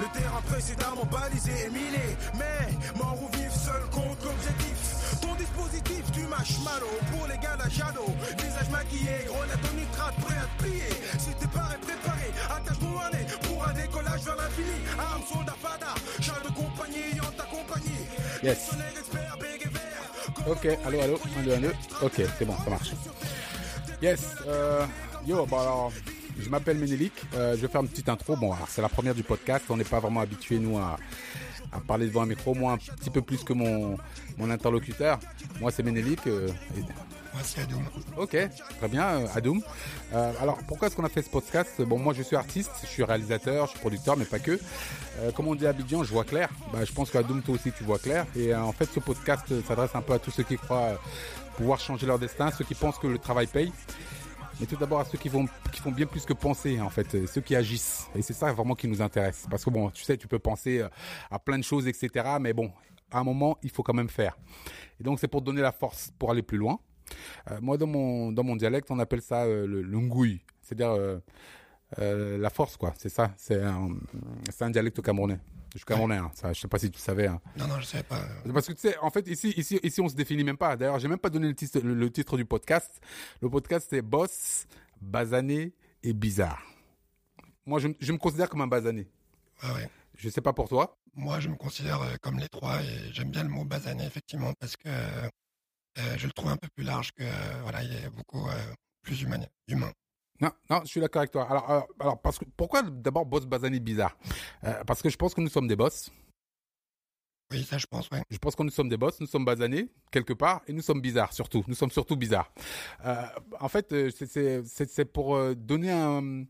Le terrain précédemment balisé et miné. Mais mort ou vif, seul contre l'objectif. Ton dispositif, tu mâches malo pour les gars la Jado. Visage maquillé, grenade au nitrate, prêt à te plier. Si t'es pas préparé, attache-toi un nez pour un décollage vers l'infini. Arme, soldat, fada, char de compagnie en ta compagnie. Yes. Ok, allô, allô, 1, 2, 1, 2. Ok, c'est bon, ça marche. Yes, euh, yo, bah alors, je m'appelle Ménélique. Euh, je vais faire une petite intro. Bon, alors, c'est la première du podcast. On n'est pas vraiment habitué, nous, à, à parler devant un micro. Moi, un petit peu plus que mon, mon interlocuteur. Moi, c'est Ménélique. Euh, et- Moi, c'est Adoum. Ok, très bien, euh, Adoum. Euh, alors, pourquoi est-ce qu'on a fait ce podcast? Bon, moi, je suis artiste, je suis réalisateur, je suis producteur, mais pas que. Euh, comme on dit à Abidjan, je vois clair. Bah, je pense qu'Adoum, toi aussi, tu vois clair. Et euh, en fait, ce podcast s'adresse un peu à tous ceux qui croient euh, pouvoir changer leur destin, ceux qui pensent que le travail paye. Mais tout d'abord à ceux qui, vont, qui font bien plus que penser, en fait, euh, ceux qui agissent. Et c'est ça vraiment qui nous intéresse. Parce que bon, tu sais, tu peux penser euh, à plein de choses, etc. Mais bon, à un moment, il faut quand même faire. Et donc, c'est pour donner la force pour aller plus loin. Euh, moi, dans mon, dans mon dialecte, on appelle ça euh, le, le. C'est-à-dire la force, quoi. C'est ça. C'est un, un dialecte camerounais. Je suis camerounais, hein. ça, je sais pas si tu savais. Hein. Non, non, je savais pas. Parce que tu sais, en fait, ici, ici, ici, on se définit même pas. D'ailleurs, j'ai même pas donné le titre, le, le titre du podcast. Le podcast, c'est Boss, Basané et Bizarre. Moi, je, je me considère comme un basané. Ouais, ouais. Je sais pas pour toi. Moi, je me considère euh, comme les trois et j'aime bien le mot basané, effectivement, parce que euh, je le trouve un peu plus large que, euh, voilà, il est beaucoup euh, plus humain. humain. Non, non, je suis d'accord avec toi. Alors, euh, alors parce que pourquoi d'abord boss basané bizarre? Euh, Parce que je pense que nous sommes des boss. Oui, ça, je pense, ouais. Je pense que nous sommes des boss, nous sommes basanés quelque part et nous sommes bizarres surtout. Nous sommes surtout bizarres. Euh, en fait, c'est- pour donner un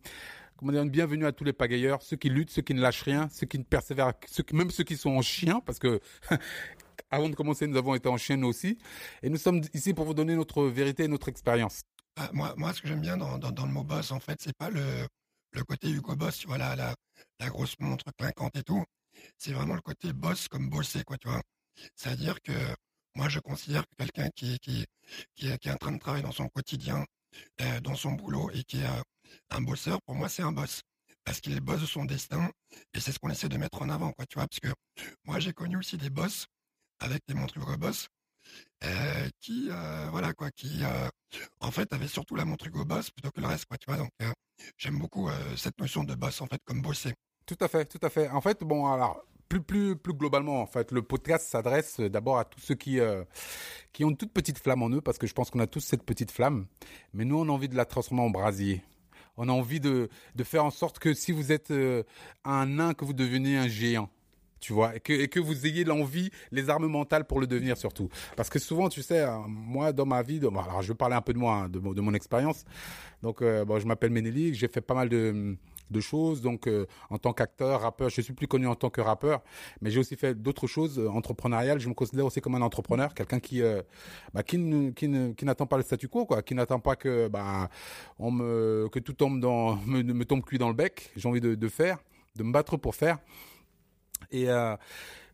comment dire une bienvenue à tous les pagailleurs, ceux qui luttent, ceux qui ne lâchent rien, ceux qui ne persévèrent, ceux qui, même ceux qui sont en chien, parce que avant de commencer, nous avons été en chien nous aussi, et nous sommes ici pour vous donner notre vérité et notre expérience. Ah, moi, ce que j'aime bien dans, le mot boss, en fait, c'est pas le, côté Hugo Boss, tu la, la, grosse montre clinquante et tout. C'est vraiment le côté boss comme bosser, quoi, tu vois. C'est-à-dire que moi, je considère que quelqu'un qui est en train de travailler dans son quotidien, euh, dans son boulot et qui est euh, un bosseur, pour moi, c'est un boss. Parce qu'il est boss de son destin et c'est ce qu'on essaie de mettre en avant, quoi, tu vois. Parce que moi, j'ai connu aussi des boss avec des montres Hugo Boss euh, qui, euh, voilà, quoi, qui, euh, en fait, avait surtout la montre Hugo Boss plutôt que le reste, quoi, tu vois. Donc, j'aime beaucoup cette notion de boss, en fait, comme bosser. Tout à fait, tout à fait. En fait, bon, alors plus plus plus globalement, en fait, le podcast s'adresse d'abord à tous ceux qui qui ont une toute petite flamme en eux, parce que je pense qu'on a tous cette petite flamme, mais nous on a envie de la transformer en brasier. On a envie de de faire en sorte que si vous êtes un nain, que vous deveniez un géant. Tu vois, et que, et que vous ayez l'envie, les armes mentales pour le devenir surtout. Parce que souvent, tu sais, euh, moi, dans ma vie, bon, alors je vais parler un peu de moi, hein, de, de mon expérience. Donc, euh, bon, je m'appelle Ménélique, j'ai fait pas mal de, de choses. Donc, euh, en tant qu'acteur, rappeur, je suis plus connu en tant que rappeur, mais j'ai aussi fait d'autres choses euh, entrepreneuriales. Je me considère aussi comme un entrepreneur, quelqu'un qui, euh, bah, qui, ne, qui, ne, qui n'attend pas le statu quo, quoi, qui n'attend pas que, bah, on me, que tout tombe dans, me, me tombe cuit dans le bec. J'ai envie de, de faire, de me battre pour faire. Et euh,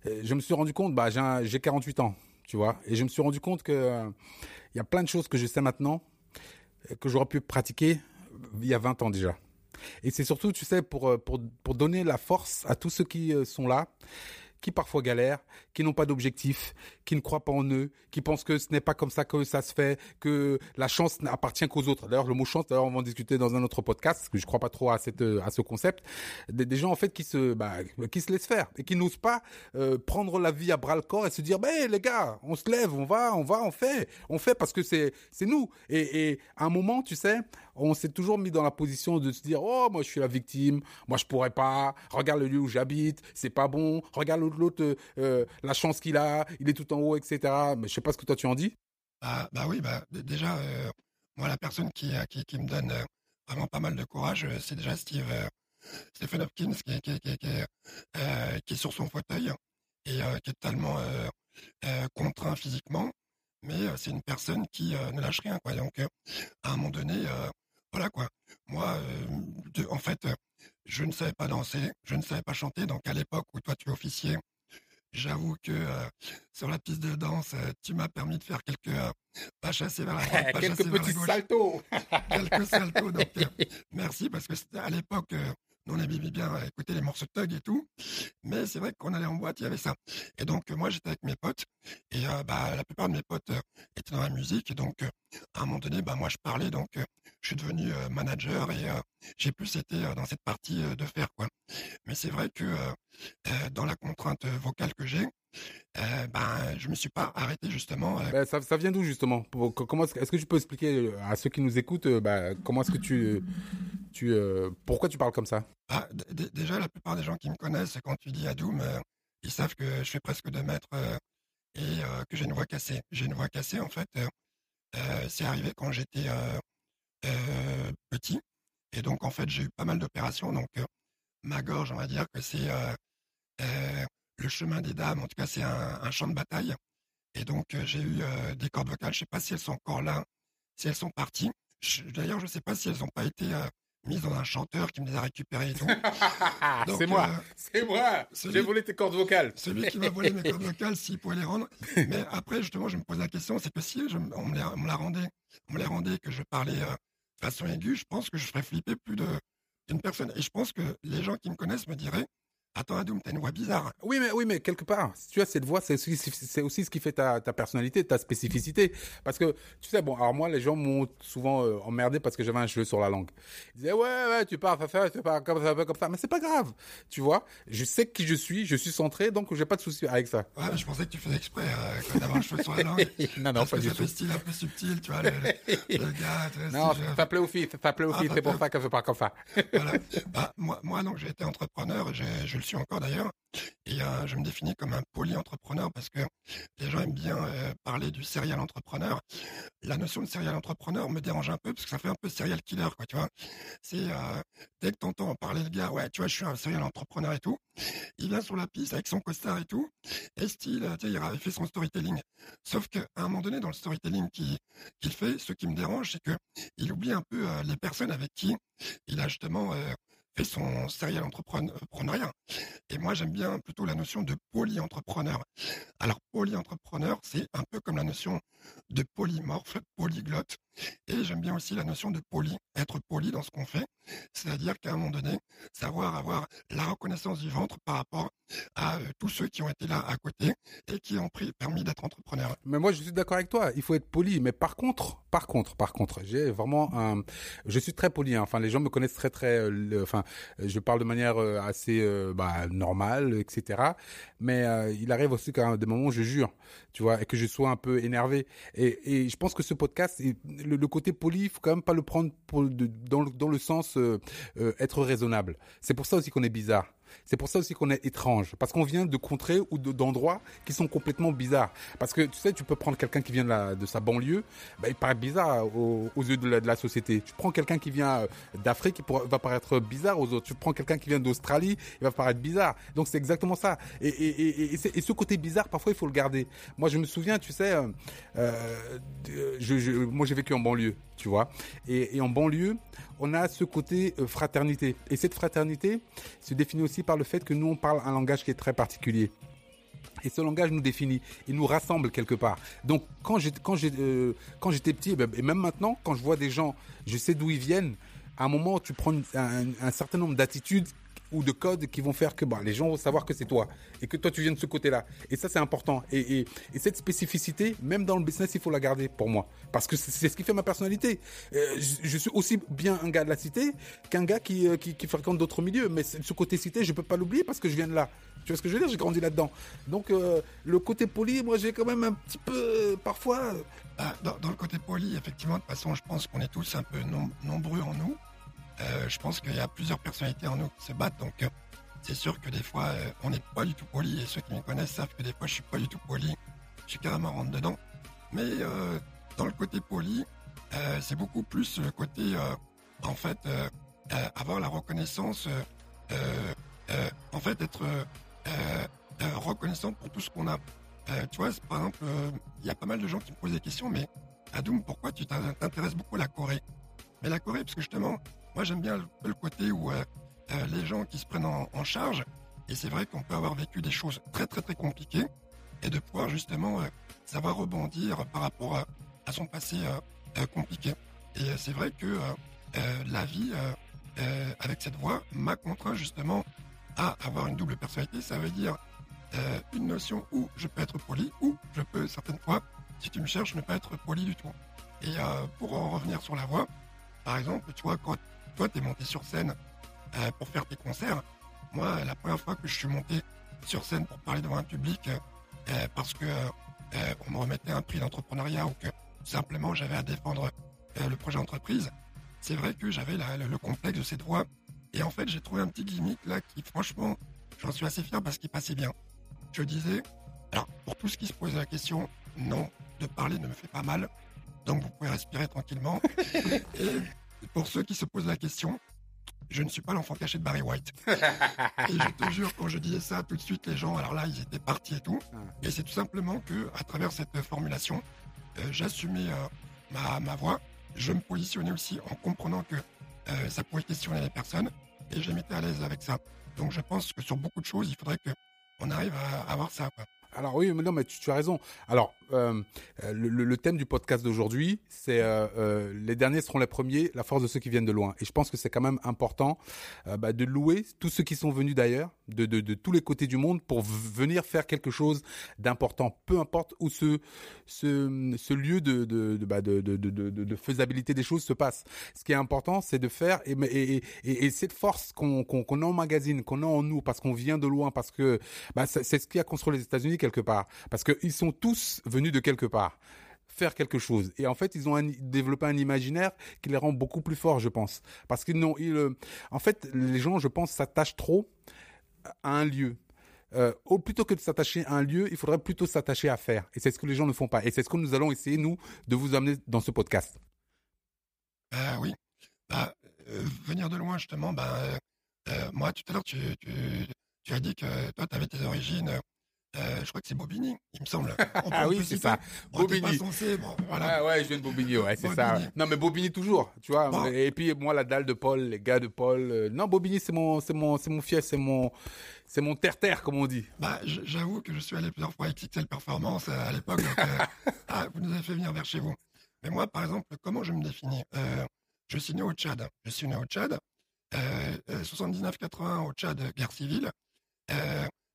euh, je me suis rendu compte, bah, j'ai un- j'ai 48 ans, tu vois, et je me suis rendu compte que euh, il y a plein de choses que je sais maintenant euh, que j'aurais pu pratiquer il y a 20 ans déjà. Et c'est surtout, tu sais, pour, euh, pour, pour donner la force à tous ceux qui euh, sont là, qui parfois galèrent, qui n'ont pas d'objectif, qui ne croient pas en eux, qui pensent que ce n'est pas comme ça que ça se fait, que la chance n'appartient qu'aux autres. D'ailleurs, le mot chance, d'ailleurs, on va en discuter dans un autre podcast, parce que je crois pas trop à cette euh, à ce concept. Des, gens en fait qui se bah, qui se laissent faire et qui n'osent pas euh, prendre la vie à bras le corps et se dire, ben les gars, on se lève, on va, on va, on fait, on fait parce que c'est c'est nous. Et, et à un moment, tu sais, on s'est toujours mis dans la position de se dire, oh moi je suis la victime, moi je pourrais pas. Regarde le lieu où j'habite, c'est pas bon. Regarde l'autre, euh, euh, la chance qu'il a, il est tout en haut, etc. Mais je sais pas ce que toi tu en dis. Bah, bah oui, bah, déjà, euh, moi, la personne qui, qui, qui me donne vraiment pas mal de courage, c'est déjà Steve, Stephen Hopkins, qui, qui, qui, qui, est, sur son fauteuil et qui est euh, contraint physiquement, mais c'est une personne qui ne lâche rien, quoi. Donc, à un moment donné, voilà, quoi. Moi, de- en fait, je ne savais pas danser, je ne savais pas chanter, donc à l'époque où toi, tu es officier, J'avoue que euh, sur la piste de danse, euh, tu m'as permis de faire quelques euh, pas chassés vers la droite, pas Quelques chassés vers la petits gauche, saltos. quelques saltos. Donc, merci parce que c'était à l'époque, nous on aimait bien écouter les morceaux de Tug et tout, mais c'est vrai qu'on allait en boîte, il y avait ça. Et donc moi j'étais avec mes potes. Et bah la plupart de mes potes étaient dans la musique. Et donc à un moment donné bah moi je parlais. Donc je suis devenu manager. Et j'ai plus été dans cette partie de faire quoi. Mais c'est vrai que dans la contrainte vocale que j'ai, euh, ben, je me suis pas arrêté justement. Ben, ça, ça, vient d'où justement? Comment est-ce que tu peux expliquer à ceux qui nous écoutent ben, comment est-ce que tu, tu pourquoi tu parles comme ça? Ah, Déjà, la plupart des gens qui me connaissent, quand tu dis Adoum, ils savent que je fais presque deux mètres et que j'ai une voix cassée. J'ai une voix cassée en fait. c'est arrivé quand j'étais petit et donc en fait j'ai eu pas mal d'opérations. Donc ma gorge, on va dire que c'est le chemin des dames, en tout cas, c'est un, champ de bataille. Et donc, euh, j'ai eu euh, des cordes vocales. Je ne sais pas si elles sont encore là, si elles sont parties. D'ailleurs, je ne sais pas si elles n'ont pas été euh, mises dans un chanteur qui me les a récupérées c'est moi, c'est moi. J'ai volé tes cordes vocales. Celui qui m'a volé mes cordes vocales, s'il pouvait les rendre. Mais après, justement, je me pose la question, c'est que si on, me les, la rendait, on me les rendait, que je parlais de façon aiguë, je pense que je ferais flipper plus d'une personne. Et je pense que les gens qui me connaissent me diraient, Attends, Adoum, t'as une voix bizarre. Oui, mais, oui, mais quelque part, tu as cette voix, c'est aussi, c'est aussi ce qui fait ta, ta, personnalité, ta spécificité. Parce que, tu sais, bon, alors moi, les gens m'ont souvent euh, emmerdé parce que j'avais un cheveu sur la langue. Ils disaient, ouais, ouais, tu parles, faire, tu parles comme ça, comme ça. Mais c'est pas grave. Tu vois, je sais qui je suis, je suis centré, donc j'ai pas de souci avec ça. Ouais, mais je pensais que tu faisais exprès, euh, d'avoir un cheveu sur la langue. non, non, pas du tout. Ça fait style un peu subtil, tu vois, le, le gars. Non, ça plaît aux filles, ça plaît aux filles, c'est pour ça que je parle comme ça. voilà. Bah, moi, moi, donc, j'ai été entrepreneur, je le suis encore d'ailleurs. Et euh, je me définis comme un poly-entrepreneur parce que les gens aiment bien euh, parler du serial entrepreneur. La notion de serial entrepreneur me dérange un peu parce que ça fait un peu serial killer, quoi, tu vois. C'est euh, dès que t'entends parler le gars, ouais, tu vois, je suis un serial entrepreneur et tout. Il vient sur la piste avec son costard et tout. Et style, tu sais, il fait son storytelling. Sauf qu'à un moment donné, dans le storytelling qu'il fait, ce qui me dérange, c'est que il oublie un peu les personnes avec qui il a justement fait son serial entrepreneuriat. Et moi, j'aime bien plutôt la notion de polyentrepreneur. Alors, polyentrepreneur, c'est un peu comme la notion de polymorphe, polyglotte. Et j'aime bien aussi la notion de poly, être poli dans ce qu'on fait. C'est-à-dire qu'à un moment donné, savoir avoir la reconnaissance du ventre par rapport à euh, tous ceux qui ont été là à côté et qui ont pris, permis d'être entrepreneurs. Mais moi, je suis d'accord avec toi. Il faut être poli. Mais par contre, par contre, par contre, j'ai vraiment un, je suis très poli. Hein. Enfin, les gens me connaissent très, très, euh, enfin, je parle de manière euh, assez, bah, normale, etc. Mais il arrive aussi qu'à des moments je jure, tu vois, et que je sois un peu énervé. Et, et je pense que ce podcast, le, côté poli, il faut quand même pas le prendre dans, dans le sens être raisonnable. C'est pour ça aussi qu'on est bizarre. C'est pour ça aussi qu'on est étrange, parce qu'on vient de contrées ou d'endroits qui sont complètement bizarres. Parce que tu sais, tu peux prendre quelqu'un qui vient de, sa banlieue, bah, il paraît bizarre aux, yeux de la, société. Tu prends quelqu'un qui vient euh, d'Afrique, il va paraître bizarre aux autres. Tu prends quelqu'un qui vient d'Australie, il va paraître bizarre. Donc c'est exactement ça. Et, ce côté bizarre, parfois, il faut le garder. Moi, je me souviens, tu sais, euh, euh, moi j'ai vécu en banlieue, tu vois. Et, en banlieue, on a ce côté fraternité. Et cette fraternité se définit aussi par le fait que nous, on parle un langage qui est très particulier. Et ce langage nous définit, il nous rassemble quelque part. Donc quand j'étais euh, quand j'étais petit, et même maintenant, quand je vois des gens, je sais d'où ils viennent. À un moment, tu prends un certain nombre d'attitudes ou de codes qui vont faire que bah, les gens vont savoir que c'est toi et que toi tu viens de ce côté-là. Et ça c'est important. Et, et, et, cette spécificité, même dans le business, il faut la garder pour moi parce que c'est ce qui fait ma personnalité. Euh, je, suis aussi bien un gars de la cité qu'un gars qui, euh, qui, qui, fréquente d'autres milieux. Mais ce côté cité, je peux pas l'oublier parce que je viens de là. Tu vois ce que je veux dire? J'ai grandi là-dedans. Donc euh, le côté poli, moi j'ai quand même un petit peu parfois. Ah, dans, dans, le côté poli, effectivement, de toute façon, je pense qu'on est tous un peu nombreux en nous. Euh, je pense qu'il y a plusieurs personnalités en nous qui se battent, donc euh, c'est sûr que des fois, euh, on n'est pas du tout poli, et ceux qui me connaissent savent que des fois, je suis pas du tout poli, je suis carrément rentre dedans. Mais dans le côté poli, c'est beaucoup plus le côté, en fait, avoir la reconnaissance, en fait, être reconnaissant pour tout ce qu'on a. tu vois, par exemple, il y a pas mal de gens qui me posent des questions, mais Adoum, pourquoi tu t'intéresses beaucoup à la Corée? Mais la Corée, parce que justement, moi, j'aime bien le, côté où euh, euh, les gens qui se prennent en, charge, et c'est vrai qu'on peut avoir vécu des choses très très très compliquées, et de pouvoir justement euh, savoir rebondir par rapport à, son passé compliqué. Et c'est vrai que la vie avec cette voix, m'a contraint justement à avoir une double personnalité. Ça veut dire une notion où je peux être poli, ou je peux certaines fois, si tu me cherches, ne pas être poli du tout. Et pour en revenir sur la voix, par exemple, tu vois, quand toi, tu es monté sur scène euh, pour faire tes concerts, moi, la première fois que je suis monté sur scène pour parler devant un public, euh, parce que euh, on me remettait un prix d'entrepreneuriat ou que simplement j'avais à défendre euh, le projet entreprise, c'est vrai que j'avais le, le complexe de cette voix. Et en fait, j'ai trouvé un petit gimmick là qui, franchement, j'en suis assez fier parce qu'il passait bien. Je disais, alors pour tous qui se posent la question, non, de parler ne me fait pas mal. Donc vous pouvez respirer tranquillement. Et pour ceux qui se posent la question, je ne suis pas l'enfant caché de Barry White. et je te jure, quand je disais ça, tout de suite, les gens, alors là, ils étaient partis et tout. Et c'est tout simplement que, à travers cette formulation, euh, j'assumais euh, ma, ma voix. Je me positionnais aussi en comprenant que euh, ça pouvait questionner les personnes et je m'étais à l'aise avec ça. Donc je pense que sur beaucoup de choses, il faudrait que on arrive à avoir ça. Quoi. Alors oui, mais non, mais tu, tu as raison. Alors, euh, euh, le, le- thème du podcast d'aujourd'hui, c'est euh, euh, les derniers seront les premiers, la force de ceux qui viennent de loin. Et je pense que c'est quand même important euh, bah, de louer tous ceux qui sont venus d'ailleurs, de, de, de tous les côtés du monde, pour venir faire quelque chose d'important, peu importe où ce, ce, ce lieu bah, de, de, de, de- faisabilité des choses se passe. Ce qui est important, c'est de faire et, et, et, et cette force qu'on qu'on qu'on emmagasine, qu'on a en nous, parce qu'on vient de loin, parce que bah, c'est ce qui a construit les États-Unis quelque part, parce qu'ils sont tous venus de quelque part faire quelque chose. Et en fait, ils ont développé un imaginaire qui les rend beaucoup plus forts, je pense. Parce qu'ils n'ont, ils, euh, en fait, les gens, je pense, s'attachent trop à un lieu. Euh, plutôt que de s'attacher à un lieu, il faudrait plutôt s'attacher à faire. Et c'est ce que les gens ne font pas. Et c'est ce que nous allons essayer, nous, de vous amener dans ce podcast. Ah oui. Bah, euh, venir de loin, justement, bah, moi, tout à l'heure, tu, tu, tu as dit que toi, tu avais tes origines. Euh, je crois que c'est Bobigny, il me semble. On Ah oui, c'est ça. Bon, Bobigny. pas censé, bon, voilà. Ouais, ouais, je viens de Bobigny, ouais, c'est ça. Ouais. Non, mais Bobigny toujours, tu vois. Bon. Et puis moi, la dalle de Paul, les gars de Paul. euh, non, Bobigny, c'est mon, c'est mon, c'est mon fief, c'est mon, c'est mon terre-terre, comme on dit. Bah, j'avoue que je suis allé plusieurs fois avec XXL Performance euh, à l'époque. euh, ah, vous nous avez fait venir vers chez vous. Mais moi, par exemple, comment je me définis Je suis né au Tchad. Je suis né au Tchad. Euh, euh, 79-80 au Tchad, guerre civile.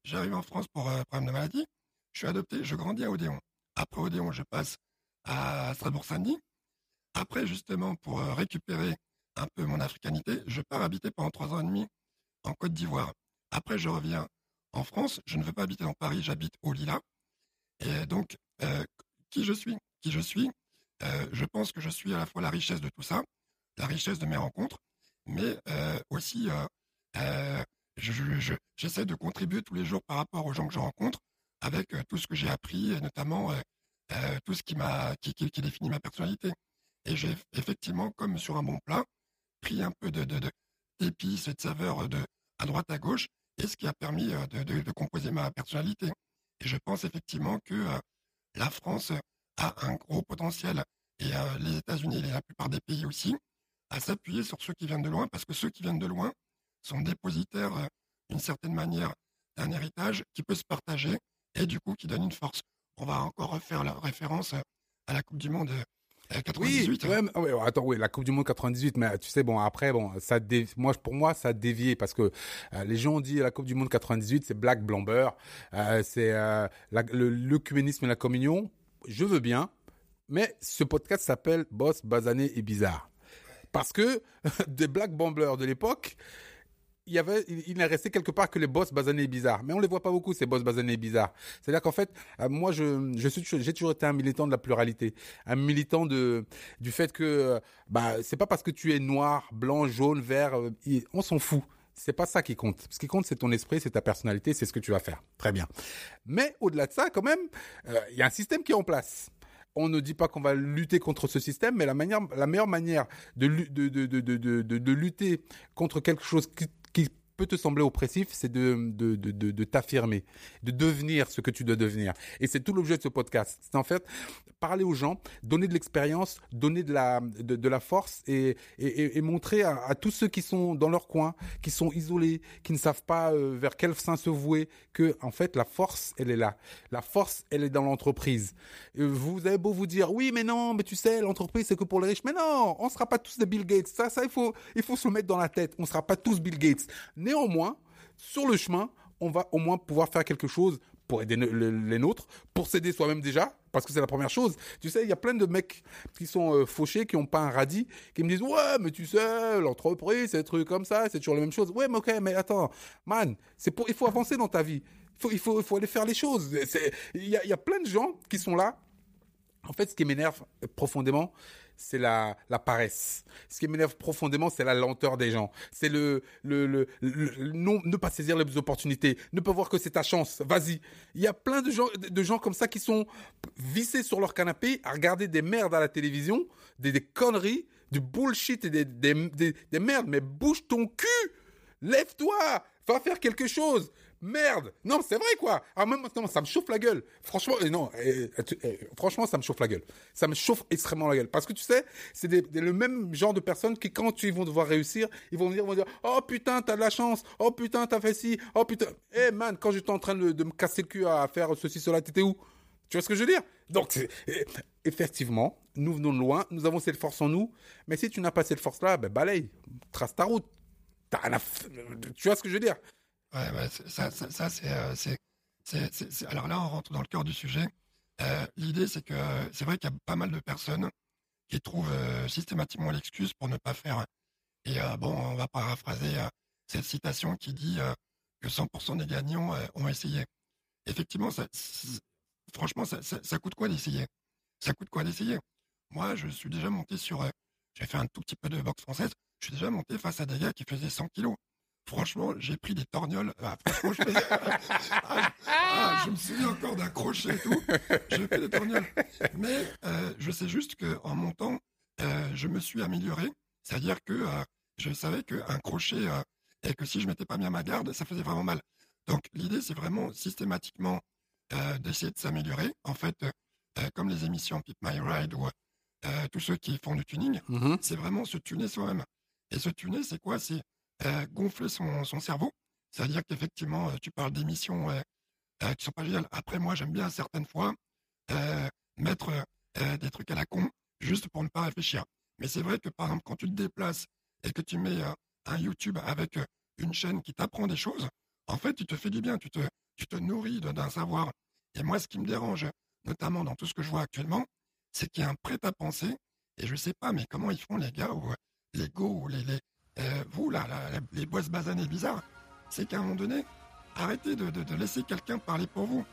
J'arrive en France pour euh, problème de maladie. Je suis adopté. Je grandis à Odéon. Après Odéon, je passe à Strasbourg-Saint-Denis. Après, justement, pour euh, récupérer un peu mon africanité, je pars habiter pendant trois ans et demi en Côte d'Ivoire. Après, je reviens en France. Je ne veux pas habiter dans Paris, j'habite au Lila. Et donc, euh, qui je suis? Qui je suis? Je pense que je suis à la fois la richesse de tout ça, la richesse de mes rencontres, mais aussi, je- je- je- j'essaie de contribuer tous les jours par rapport aux gens que je rencontre, avec euh, tout ce que j'ai appris, notamment euh, euh, tout ce qui, m'a, qui, définit ma personnalité. Et j'ai effectivement, comme sur un bon plat, pris un peu de, d'épices et de saveurs de, à droite, à gauche, et ce qui a permis de, composer ma personnalité. Et je pense effectivement que la France a un gros potentiel, et les États-Unis et la plupart des pays aussi, à s'appuyer sur ceux qui viennent de loin, parce que ceux qui viennent de loin sont dépositaires, euh, d'une certaine manière, d'un héritage qui peut se partager, et du coup qui donne une force. On va encore refaire la référence euh, à la Coupe du Monde euh, 98. Oui, mais- ouais, attends, oui, la Coupe du Monde 98, mais tu sais, bon, après, bon, ça, moi, pour moi, ça a dévié parce que les gens ont dit la Coupe du Monde 98, c'est Black Blamber, c'est euh, l'œcuménisme et la communion. Je veux bien, mais ce podcast s'appelle Boss, Basané et Bizarre. Parce que des Black Blamblers de l'époque, il y avait, il, resté quelque part que les boss basanés bizarres. Mais on les voit pas beaucoup, ces boss basanés bizarres. C'est-à-dire qu'en fait, euh, moi, je, je suis, j'ai toujours été un militant de la pluralité. Un militant de, du fait que, euh, bah, c'est pas parce que tu es noir, blanc, jaune, vert, euh, on s'en fout. C'est pas ça qui compte. Ce qui compte, c'est ton esprit, c'est ta personnalité, c'est ce que tu vas faire. Très bien. Mais au-delà de ça, quand même, il y a un système qui est en place. On ne dit pas qu'on va lutter contre ce système, mais la manière, la meilleure manière de, de, de, de, de, de- de lutter contre quelque chose qui, qui peut te sembler oppressif, c'est de, de, de, de, t'affirmer, de devenir ce que tu dois devenir. Et c'est tout l'objet de ce podcast. C'est en fait parler aux gens, donner de l'expérience, donner de la, de, de la force et, et, et montrer à, tous ceux qui sont dans leur coin, qui sont isolés, qui ne savent pas euh, vers quel sein se vouer, que en fait la force, elle est là. La force, elle est dans l'entreprise. Vous avez beau vous dire, oui, mais non, mais tu sais, l'entreprise, c'est que pour les riches. Mais non, on sera pas tous des Bill Gates. Ça, ça, il faut, il faut se le mettre dans la tête. On sera pas tous Bill Gates. Néanmoins, sur le chemin, on va au moins pouvoir faire quelque chose pour aider les nôtres, pour s'aider soi-même déjà, parce que c'est la première chose. Tu sais, il y a plein de mecs qui sont euh, fauchés, qui ont pas un radis, qui me disent ouais, mais tu sais, l'entreprise, c'est trucs comme ça, c'est toujours la même chose. Ouais, mais ok, mais attends, man, c'est pour, il faut avancer dans ta vie. Il faut, il faut, aller faire les choses. Il y a plein de gens qui sont là. En fait, ce qui m'énerve profondément, c'est la, la paresse. Ce qui m'énerve profondément, c'est la lenteur des gens. C'est le, le, le, non, ne pas saisir les opportunités, ne pas voir que c'est ta chance. Vas-y. Il y a plein de gens, de gens comme ça qui sont vissés sur leur canapé à regarder des merdes à la télévision, des, des conneries, du bullshit et des, des, des, des merdes. Mais bouge ton cul! Lève-toi! Va faire quelque chose! Merde Non, c'est vrai quoi Ah même maintenant, ça me chauffe la gueule. Franchement, non, franchement, ça me chauffe la gueule. Ça me chauffe extrêmement la gueule. Parce que tu sais, c'est le même genre de personnes qui, quand ils vont devoir réussir, ils vont venir, vont dire, oh putain, t'as de la chance. Oh putain, t'as fait ci. Oh putain. Eh man, quand j'étais en train de, me casser le cul à faire ceci, cela, t'étais où? Tu vois ce que je veux dire? Donc, effectivement, nous venons de loin, nous avons cette force en nous, mais si tu n'as pas cette force-là, ben balaye, trace ta route. Tu vois ce que je veux dire? Ouais, ouais, ça, ça, euh, c'est, c'est, alors là, on rentre dans le cœur du sujet. Euh, l'idée, c'est que c'est vrai qu'il y a pas mal de personnes qui trouvent euh, systématiquement l'excuse pour ne pas faire. Et bon, on va paraphraser cette citation qui dit que 100% des gagnants ont essayé. Effectivement, ça, franchement, ça, ça, ça, coûte quoi d'essayer? Ça coûte quoi d'essayer? Moi, je suis déjà monté sur. j'ai fait un tout petit peu de boxe française. Je suis déjà monté face à des gars qui faisaient 100 kilos. Franchement, j'ai pris des torgnoles. Ah, franchement, je, faisais... ah, ah, je me souviens encore d'un crochet et tout. J'ai pris des torgnoles. Mais euh, je sais juste qu'en montant, euh, je me suis amélioré. C'est-à-dire que euh, je savais qu'un crochet, euh, et que si je m'étais pas mis à ma garde, ça faisait vraiment mal. Donc l'idée, c'est vraiment systématiquement euh, d'essayer de s'améliorer. En fait, euh, comme les émissions Pip My Ride ou tous ceux qui font du tuning, mm -hmm. c'est vraiment se tuner soi-même. Et se tuner, c'est quoi? C'est gonfler son, son cerveau. C'est-à-dire qu'effectivement, euh, tu parles d'émissions euh, euh, qui sont pas géniales. Après, moi, j'aime bien certaines fois mettre des trucs à la con, juste pour ne pas réfléchir. Mais c'est vrai que, par exemple, quand tu te déplaces et que tu mets un YouTube avec une chaîne qui t'apprend des choses, en fait, tu te fais du bien, tu te, tu te nourris d'un savoir. Et moi, ce qui me dérange, notamment dans tout ce que je vois actuellement, c'est qu'il y a un prêt à penser. Et je sais pas, mais comment ils font les gars ou les go ou les, euh, vous, là, là, les boîtes basanées bizarres, c'est qu'à un moment donné, arrêtez de, de, laisser quelqu'un parler pour vous.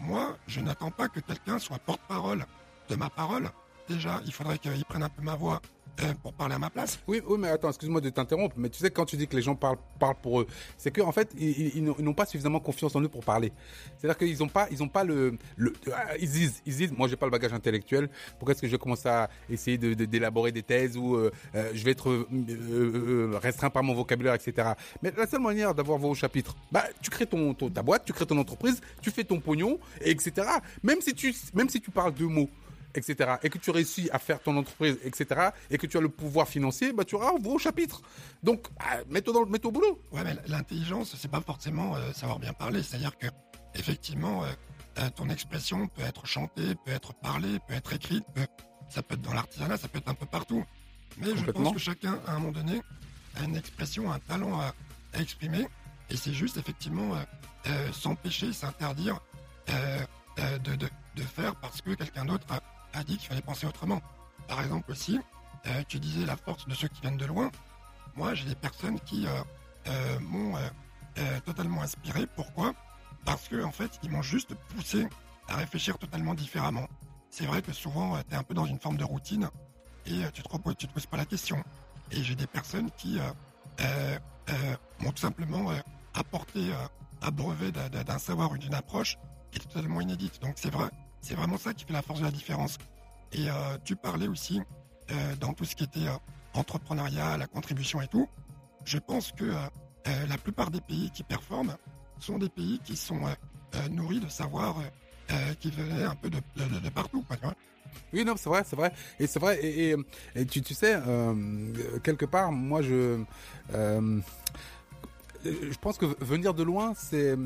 Moi, je n'attends pas que quelqu'un soit porte-parole de ma parole. Déjà, il faudrait qu'il prenne un peu ma voix euh, pour parler à ma place. Oui, oui, mais attends, excuse-moi de t'interrompre, mais tu sais, quand tu dis que les gens parlent, parlent pour eux, c'est qu'en en fait, ils, n'ont pas suffisamment confiance en eux pour parler. C'est-à-dire qu'ils n'ont pas, ils ont pas le, le, ils disent, ils disent, moi, j'ai pas le bagage intellectuel. Pourquoi est-ce que je vais commencer à essayer d'élaborer de, des thèses ou euh, euh, je vais être euh, euh, restreint par mon vocabulaire, etc. Mais la seule manière d'avoir vos chapitres, bah, tu crées ton, ta boîte, tu crées ton entreprise, tu fais ton pognon, et etc. Même si tu, même si tu parles deux mots etc., et que tu réussis à faire ton entreprise, etc., et que tu as le pouvoir financier, bah, tu auras un gros chapitre. Donc, bah, mets-toi mets au boulot. Ouais, mais l'intelligence, c'est pas forcément euh, savoir bien parler. C'est-à-dire que, effectivement, euh, ton expression peut être chantée, peut être parlée, peut être écrite, peut, ça peut être dans l'artisanat, ça peut être un peu partout. Mais je pense que chacun, à un moment donné, a une expression, un talent à, à exprimer, et c'est juste, effectivement, euh, s'empêcher, s'interdire de, de, de faire parce que quelqu'un d'autre a a dit qu'il fallait penser autrement. Par exemple aussi, euh, tu disais la force de ceux qui viennent de loin. Moi, j'ai des personnes qui euh, euh, m'ont totalement inspiré. Pourquoi? Parce que en fait, ils m'ont juste poussé à réfléchir totalement différemment. C'est vrai que souvent, tu es un peu dans une forme de routine et tu te, te poses pas la question. Et j'ai des personnes qui m'ont tout simplement apporté un brevet d'un savoir ou d'une approche qui est totalement inédite. Donc c'est vrai, c'est vraiment ça qui fait la force de la différence. Et euh, tu parlais aussi euh, dans tout ce qui était euh, entrepreneuriat, la contribution et tout. Je pense que la plupart des pays qui performent sont des pays qui sont nourris de savoir qui venaient un peu de, partout. Oui, non, c'est vrai, c'est vrai. Et c'est vrai, et, tu, tu sais, quelque part, moi, je je pense que venir de loin, c'est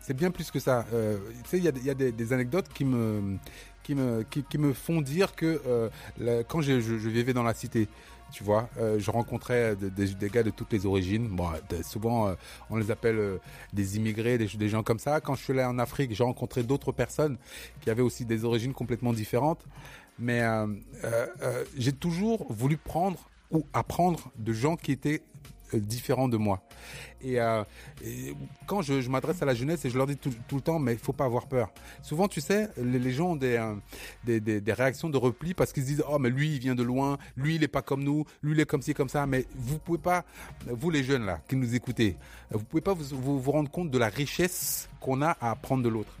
c'est bien plus que ça. Euh, tu sais, il y a, des, anecdotes qui me qui me qui, me font dire que euh, quand je, vivais dans la cité, tu vois, euh, je rencontrais des, des, gars de toutes les origines. Bon, souvent on les appelle des immigrés, des, des, gens comme ça. Quand je suis allé en Afrique, j'ai rencontré d'autres personnes qui avaient aussi des origines complètement différentes. Mais j'ai toujours voulu prendre ou apprendre de gens qui étaient euh, différents de moi. Et, euh, quand je, m'adresse à la jeunesse et je leur dis tout, le temps, mais il faut pas avoir peur. Souvent, tu sais, les, gens ont des, euh, des, des, réactions de repli parce qu'ils se disent, oh mais lui il vient de loin, lui il est pas comme nous, lui il est comme ci comme ça. Mais vous pouvez pas, vous les jeunes là qui nous écoutez, vous pouvez pas vous, vous, rendre compte de la richesse qu'on a à apprendre de l'autre.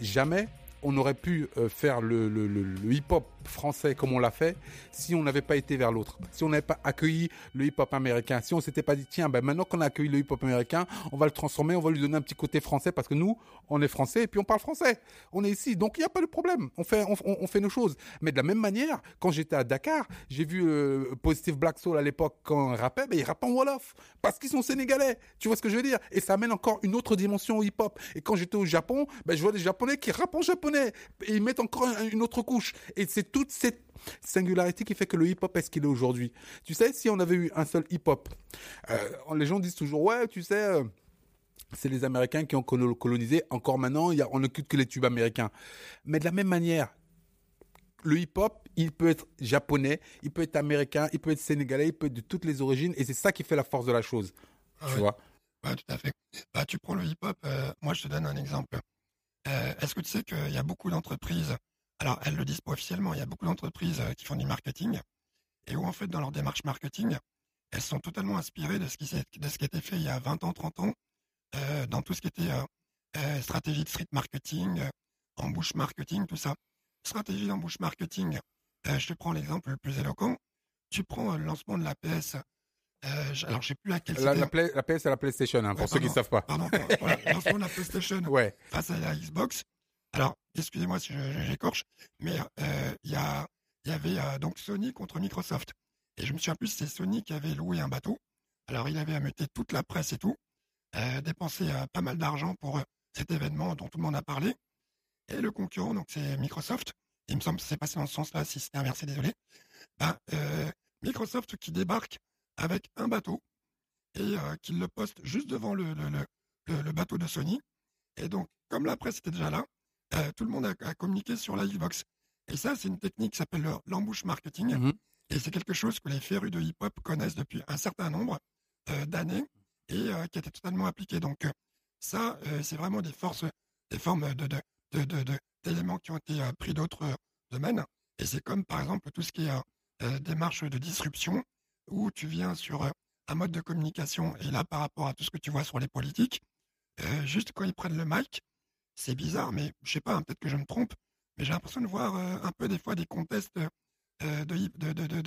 Jamais on aurait pu faire le, le, le, le hip-hop français comme on l'a fait si on n'avait pas été vers l'autre. Si on n'avait pas accueilli le hip-hop américain. Si on s'était pas dit, tiens, ben maintenant qu'on a accueilli le hip-hop américain, on va le transformer, on va lui donner un petit côté français parce que nous, on est français et puis on parle français. On est ici. Donc il n'y a pas de problème. On fait, on, fait nos choses. Mais de la même manière, quand j'étais à Dakar, j'ai vu euh, Positive Black Soul à l'époque quand il rappait, ben il rappait en Wolof. Parce qu'ils sont sénégalais. Tu vois ce que je veux dire? Et ça amène encore une autre dimension au hip-hop. Et quand j'étais au Japon, ben je vois des japonais qui rappent en japonais. Et ils mettent encore une autre couche. Et c'est toute cette singularité qui fait que le hip-hop est ce qu'il est aujourd'hui. Tu sais, si on avait eu un seul hip-hop, euh, les gens disent toujours, ouais, tu sais... Euh, c'est les Américains qui ont colonisé. Encore maintenant, y a, on n'occupe que les tubes américains. Mais de la même manière, le hip-hop, il peut être japonais, il peut être américain, il peut être sénégalais, il peut être de toutes les origines, et c'est ça qui fait la force de la chose. Ah tu vois? Ouais, tout à fait. Bah, tu prends le hip-hop, euh, moi je te donne un exemple. Est-ce que tu sais qu'il y a beaucoup d'entreprises alors, elles le disent pas officiellement. Il y a beaucoup d'entreprises euh, qui font du marketing et où, en fait, dans leur démarche marketing, elles sont totalement inspirées de ce qui, de ce qui était fait il y a 20 ans, 30 ans, euh, dans tout ce qui était euh, stratégie de street marketing, embouche marketing, tout ça. Stratégie d'embouche marketing, je te prends l'exemple le plus éloquent. Tu prends le lancement de la PS. alors, je sais plus à quel la, la, la, PS, c'est la PlayStation, hein, pour ceux qui ne savent pas. Pardon, voilà, lancement de la PlayStation ouais. face à la Xbox. Alors, excusez-moi si j'écorche, mais euh, il y, avait euh, donc Sony contre Microsoft. Et je me souviens plus, c'est Sony qui avait loué un bateau. Alors, il avait ameuté toute la presse et tout, euh, dépensé pas mal d'argent pour cet événement dont tout le monde a parlé. Et le concurrent, donc c'est Microsoft. Il me semble que c'est passé dans ce sens-là, si c'est inversé, désolé. Ben, Microsoft qui débarque avec un bateau et qui le poste juste devant le bateau de Sony. Et donc, comme la presse était déjà là, euh, tout le monde a, communiqué sur la Xbox. Et ça, c'est une technique qui s'appelle l'embouche marketing. Mhm. Et c'est quelque chose que les férus de hip-hop connaissent depuis un certain nombre euh, d'années et euh, qui a été totalement appliqué. Donc ça, c'est vraiment des forces, des formes de, d'éléments qui ont été pris d'autres domaines. Et c'est comme par exemple tout ce qui est démarche de disruption, où tu viens sur un mode de communication, et là par rapport à tout ce que tu vois sur les politiques, juste quand ils prennent le mic, c'est bizarre, mais je sais pas, hein, peut-être que je me trompe, mais j'ai l'impression de voir euh, un peu des fois des contests euh, de, de, de, de,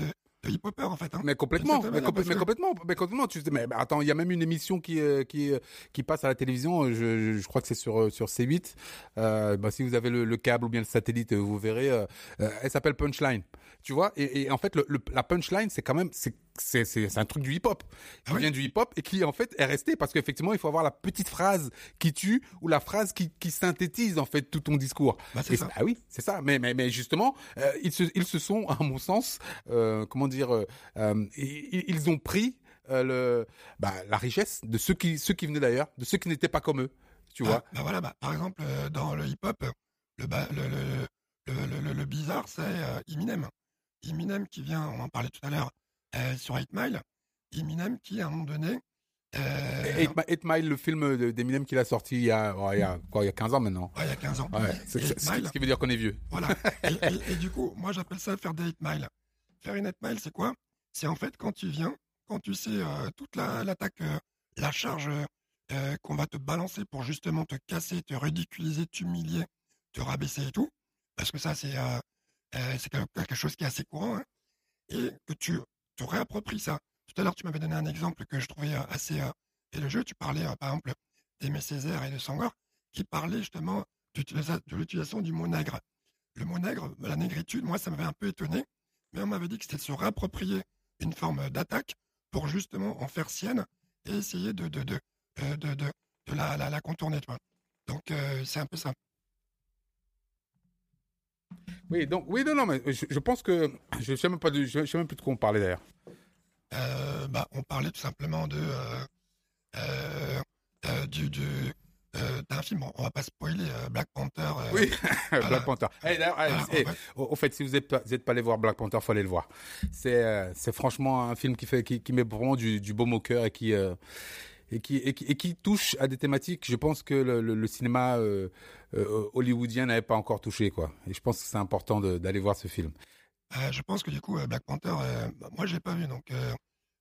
de hip hopper en fait. Hein. Mais complètement, mais, complètement, mais complètement. Tu mais attends, il y a même une émission qui euh, qui qui passe à la télévision. Je, je crois que c'est sur sur C8. Euh, bah, si vous avez le, le, câble ou bien le satellite, vous verrez. Euh, elle s'appelle Punchline. Tu vois et, et, en fait, le, la punchline, c'est quand même c'est c'est c'est un truc du hip-hop qui ah vient du hip-hop et qui en fait est resté parce qu'effectivement il faut avoir la petite phrase qui tue ou la phrase qui, qui synthétise en fait tout ton discours. Bah, c'est ça. Ah oui, c'est ça. Mais mais mais justement, euh, ils se ils se sont à mon sens euh, comment dire euh, ils, ont pris le bah, la richesse de ceux qui ceux qui venaient d'ailleurs, de ceux qui n'étaient pas comme eux. Tu ah, vois. Bah voilà, bah, par exemple dans le hip-hop, le, le, le, le, le, le bizarre c'est Eminem. Eminem qui vient, on en parlait tout à l'heure, euh, sur 8 Mile, Eminem qui, à un moment donné... Euh... 8, Mile, le film d'Eminem qu'il a sorti il y a, il y a, quoi, il y a 15 ans maintenant. Ouais, il y a 15 ans. Ouais, c'est, ce qui veut dire qu'on est vieux. Voilà. et, et, du coup, moi, j'appelle ça faire des 8 Mile. Faire une 8 Mile, c'est quoi? C'est en fait quand tu viens, quand tu sais euh, toute la, l'attaque, euh, la charge euh, qu'on va te balancer pour justement te casser, te ridiculiser, t'humilier, te rabaisser et tout. Parce que ça, c'est, c'est quelque chose qui est assez courant. Hein, et que tu te réappropries ça. Tout à l'heure, tu m'avais donné un exemple que je trouvais euh, assez, euh, jeu, tu parlais, par exemple, d'Aimé Césaire et de Sangor, qui parlaient justement de l'utilisation du mot nègre. Le mot nègre, la négritude, moi, ça m'avait un peu étonné, mais on m'avait dit que c'était se réapproprier une forme d'attaque pour justement en faire sienne et essayer de, la, contourner. Donc, c'est un peu ça. Oui, donc, oui, non, non, mais je, pense que je ne sais, même pas de, je sais même plus de quoi on parlait d'ailleurs. Euh, bah, on parlait tout simplement de euh, euh, du, du d'un film. On va pas spoiler Black Panther. oui, Black Panther. Eh, eh, au, fait, si vous n'êtes pas, pas allé voir Black Panther, faut aller le voir. C'est c'est franchement un film qui fait qui, qui met vraiment du, du baume au cœur et qui et qui, et qui, touche à des thématiques, je pense que le, le, cinéma euh, euh, hollywoodien n'avait pas encore touché, quoi. Et je pense que c'est important d'aller voir ce film. Euh, je pense que du coup, Black Panther, bah, moi je l'ai pas vu, donc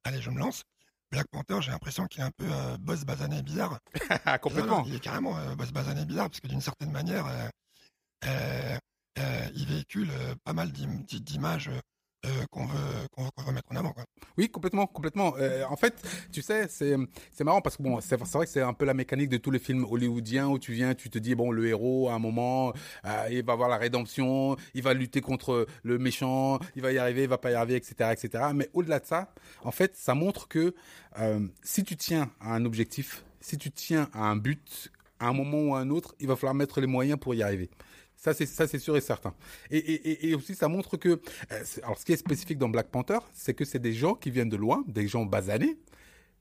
allez, je me lance. Black Panther, j'ai l'impression qu'il est un peu boss basané bizarre. Complètement. il est carrément boss basané bizarre, parce que d'une certaine manière, il véhicule pas mal d'images euh, qu'on veut, mettre en avant. Quoi. Oui, complètement, complètement. Euh, en fait, tu sais, c'est c'est marrant parce que bon, c'est vrai que c'est un peu la mécanique de tous les films hollywoodiens où tu viens, tu te dis bon, le héros à un moment, euh, il va avoir la rédemption, il va lutter contre le méchant, il va y arriver, il va pas y arriver, etc., etc. Mais au-delà de ça, en fait, ça montre que si tu tiens à un objectif, si tu tiens à un but, à un moment ou à un autre, il va falloir mettre les moyens pour y arriver. Ça, c'est ça, c'est sûr et certain. Et, et, et aussi, ça montre que, euh, alors, ce qui est spécifique dans Black Panther, c'est que c'est des gens qui viennent de loin, des gens basanés,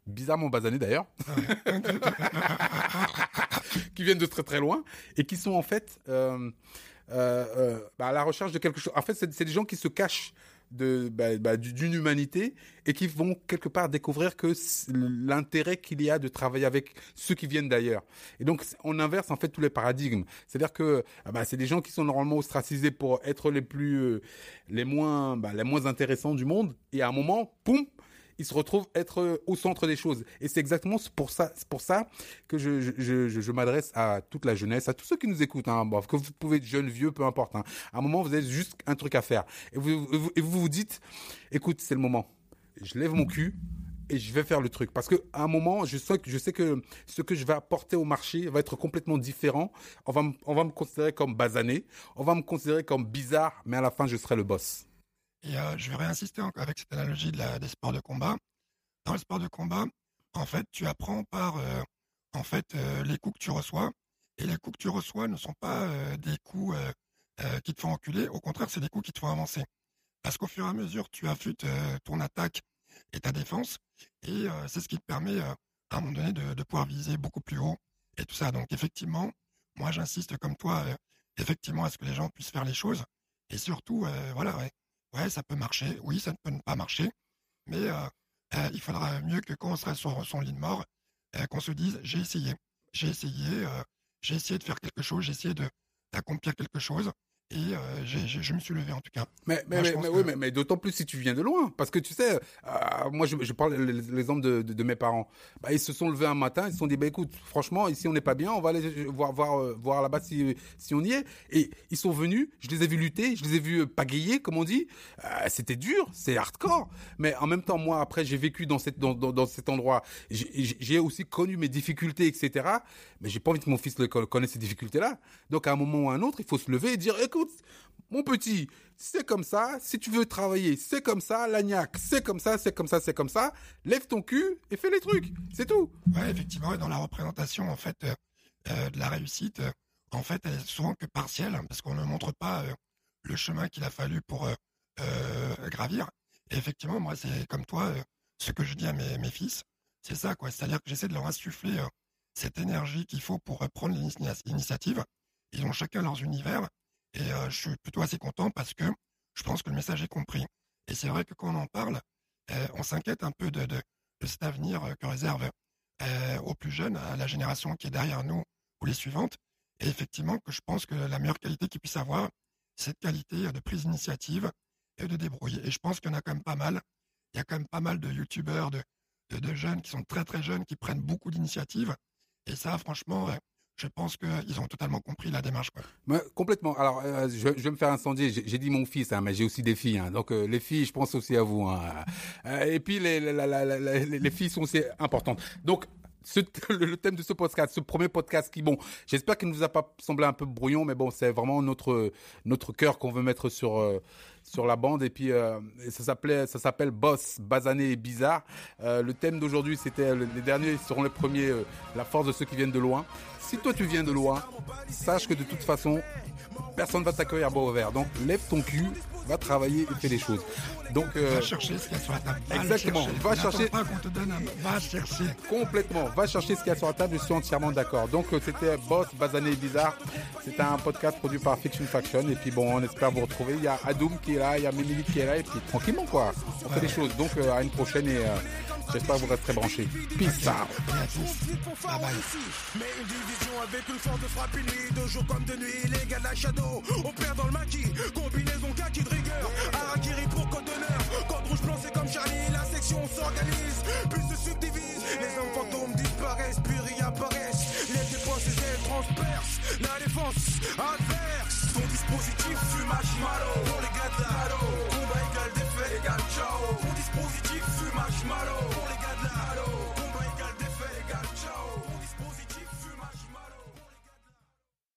bizarrement basanés d'ailleurs, qui viennent de très très loin et qui sont en fait euh, euh, bah, à la recherche de quelque chose. En fait, c'est des gens qui se cachent de bah, bah, d'une humanité et qui vont quelque part découvrir que l'intérêt qu'il y a de travailler avec ceux qui viennent d'ailleurs. Et donc on inverse en fait tous les paradigmes. C'est-à-dire que ah bah, c'est des gens qui sont normalement ostracisés pour être les plus euh, les moins les moins intéressants du monde et à un moment, poum, il se retrouve être euh, au centre des choses. Et c'est exactement pour ça, pour ça que je, je, je, m'adresse à toute la jeunesse, à tous ceux qui nous écoutent, hein, que vous pouvez être jeune, vieux, peu importe. Hein. À un moment, vous avez juste un truc à faire. Et vous vous, et vous, vous dites, écoute, c'est le moment. Je lève mon cul, et je vais faire le truc parce que à un moment je sais que je sais que ce que je vais apporter au marché va être complètement différent on va on va me considérer comme basané on va me considérer comme bizarre mais à la fin je serai le boss et euh, je vais réinsister avec cette analogie de la, des sports de combat. Dans le sport de combat, en fait, tu apprends par euh, en fait euh, les coups que tu reçois. Et les coups que tu reçois ne sont pas des coups qui te font enculer. Au contraire, c'est des coups qui te font avancer. Parce qu'au fur et à mesure, tu affûtes ton attaque et ta défense. Et c'est ce qui te permet, à un moment donné, de, de, pouvoir viser beaucoup plus haut et tout ça. Donc, effectivement, moi, j'insiste comme toi, effectivement, à ce que les gens puissent faire les choses. Et surtout, voilà, ouais, ouais, ça peut marcher, oui, ça ne peut pas marcher, mais euh, euh, il faudra mieux que quand on sera sur son lit de mort, euh, qu'on se dise j'ai essayé, j'ai essayé, j'ai essayé de faire quelque chose, j'ai essayé d'accomplir quelque chose, et euh, je me suis levé en tout cas. Mais, mais, mais, oui, mais, mais d'autant plus si tu viens de loin. Parce que tu sais, euh, moi je, je parle l'exemple de, de, de, mes parents. Bah, ils se sont levés un matin, ils se sont dit, bah, écoute, franchement, ici on n'est pas bien, on va aller voir, voir, euh, voir là-bas si, si on y est. Et ils sont venus, je les ai vus lutter, je les ai vus pagayer, comme on dit. Euh, C'était dur, c'est hardcore. Mais en même temps, moi, après, j'ai vécu dans, cette, dans, dans, dans cet endroit. J'ai aussi connu mes difficultés, etc. Mais j'ai pas envie que mon fils connaisse ces difficultés-là. Donc à un moment ou à un autre, il faut se lever et dire, écoute, mon petit, c'est comme ça, si tu veux travailler, c'est comme ça, l'agnac, c'est comme ça, c'est comme ça, c'est comme ça, lève ton cul et fais les trucs, c'est tout. Ouais, effectivement, dans la représentation, en fait, euh, euh, de la réussite, euh, en fait, elle est souvent que partielle, hein, parce qu'on ne montre pas le chemin qu'il a fallu pour gravir. Et effectivement, moi, c'est comme toi, ce que je dis à mes, mes fils, c'est ça, quoi. C'est-à-dire que j'essaie de leur insuffler cette énergie qu'il faut pour prendre l'initiative. Ils ont chacun leurs univers et euh, je suis plutôt assez content parce que je pense que le message est compris. Et c'est vrai que quand on en parle, euh, on s'inquiète un peu de, cet avenir euh, que réserve aux plus jeunes, à la génération qui est derrière nous ou les suivantes. Et effectivement, que je pense que la meilleure qualité qu'ils puissent avoir, c'est cette qualité de prise d'initiative et de débrouiller. Et je pense qu'il y en a quand même pas mal. Il y a quand même pas mal de youtubeurs, de, de, de jeunes qui sont très très jeunes, qui prennent beaucoup d'initiatives. Et ça, franchement, je pense qu'ils ont totalement compris la démarche. Quoi. complètement. Alors, euh, je, vais me faire incendier. J'ai dit mon fils, hein, mais j'ai aussi des filles. Hein. Donc, euh, les filles, je pense aussi à vous. Hein. Euh, et puis, les, les, les, les, filles sont aussi importantes. Donc, le thème de ce podcast, ce premier podcast qui, bon, j'espère qu'il ne vous a pas semblé un peu brouillon, mais bon, c'est vraiment notre, cœur qu'on veut mettre sur, sur la bande. Et puis, euh, ça s'appelle Boss, Basané et Bizarre. Euh, le thème d'aujourd'hui, c'était, les derniers seront les premiers, la force de ceux qui viennent de loin. Si toi tu viens de loin, sache que de toute façon, personne va t'accueillir à bois ouvert. Donc, lève ton cul, va travailler et fais les choses. Donc, euh, va chercher ce qu'il y a sur la table. exactement. Va chercher. Pas qu'on te donne Va chercher. Complètement. Va chercher ce qu'il y a sur la table. Je suis entièrement d'accord. Donc, euh, c'était Boss, Basané et Bizarre. C'était un podcast produit par Fiction Faction. Et puis, bon, on espère vous retrouver. Il y a Adoum qui est là, il y a Mémélie qui est là. Et puis, tranquillement, quoi. On fait les choses. Donc, euh, à une prochaine et euh, j'espère que vous resterez branchés. Peace out. Bye bye. Mais une division avec une force de frappe unie De jour comme de nuit, les gars de la shadow On perd dans le maquis, combinaison Section s'organise, puis se subdivise. Les hommes fantômes disparaissent, puis réapparaissent. Les défenses et elles transpercent La défense adverse. Ton dispositif fumage malo. Pour les gars de la Combat égal défaite égal ciao. Ton dispositif fumage malo. Pour les gars de la